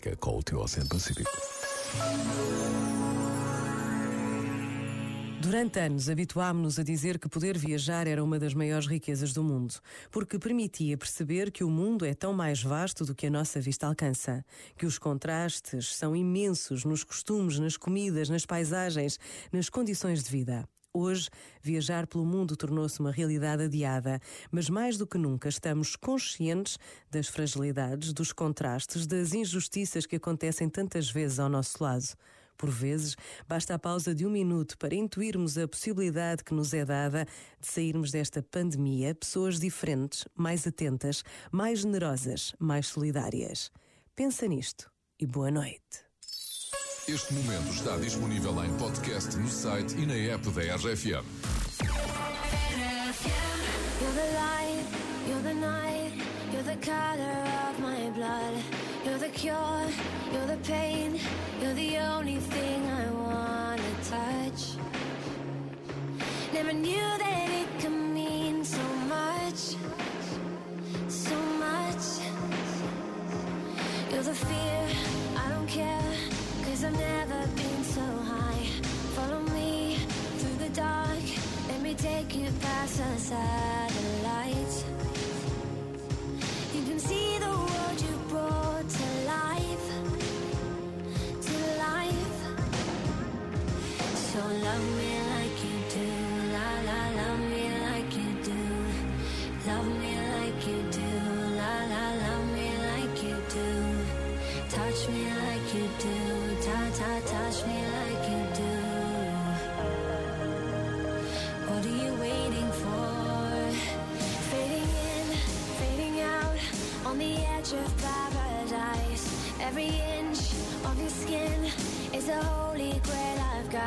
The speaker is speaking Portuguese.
romântica com o teu Oceano Pacífico. Durante anos, habituámos-nos a dizer que poder viajar era uma das maiores riquezas do mundo, porque permitia perceber que o mundo é tão mais vasto do que a nossa vista alcança, que os contrastes são imensos nos costumes, nas comidas, nas paisagens, nas condições de vida. Hoje, viajar pelo mundo tornou-se uma realidade adiada, mas mais do que nunca estamos conscientes das fragilidades, dos contrastes, das injustiças que acontecem tantas vezes ao nosso lado. Por vezes, basta a pausa de um minuto para intuirmos a possibilidade que nos é dada de sairmos desta pandemia pessoas diferentes, mais atentas, mais generosas, mais solidárias. Pensa nisto e boa noite. Este momento está disponível em podcast no site e na app da RFM. You're the light, you're the night, you're the color of my blood. You're the cure, you're the pain, you're the only thing I wanna touch. Never knew that it could mean so much, so much. You're the fear, I don't care, cause I've never been so high. Follow me through the dark, let me take you past the satellites. You can see the world you brought to life, to life. So love me like you do, la la, love me like you do, love me like you do, la la, love me like you do, touch me like you do, touch me like you do. What are you waiting for? Fading in, fading out, on the edge of paradise. Every inch of your skin is a holy grail I've gotta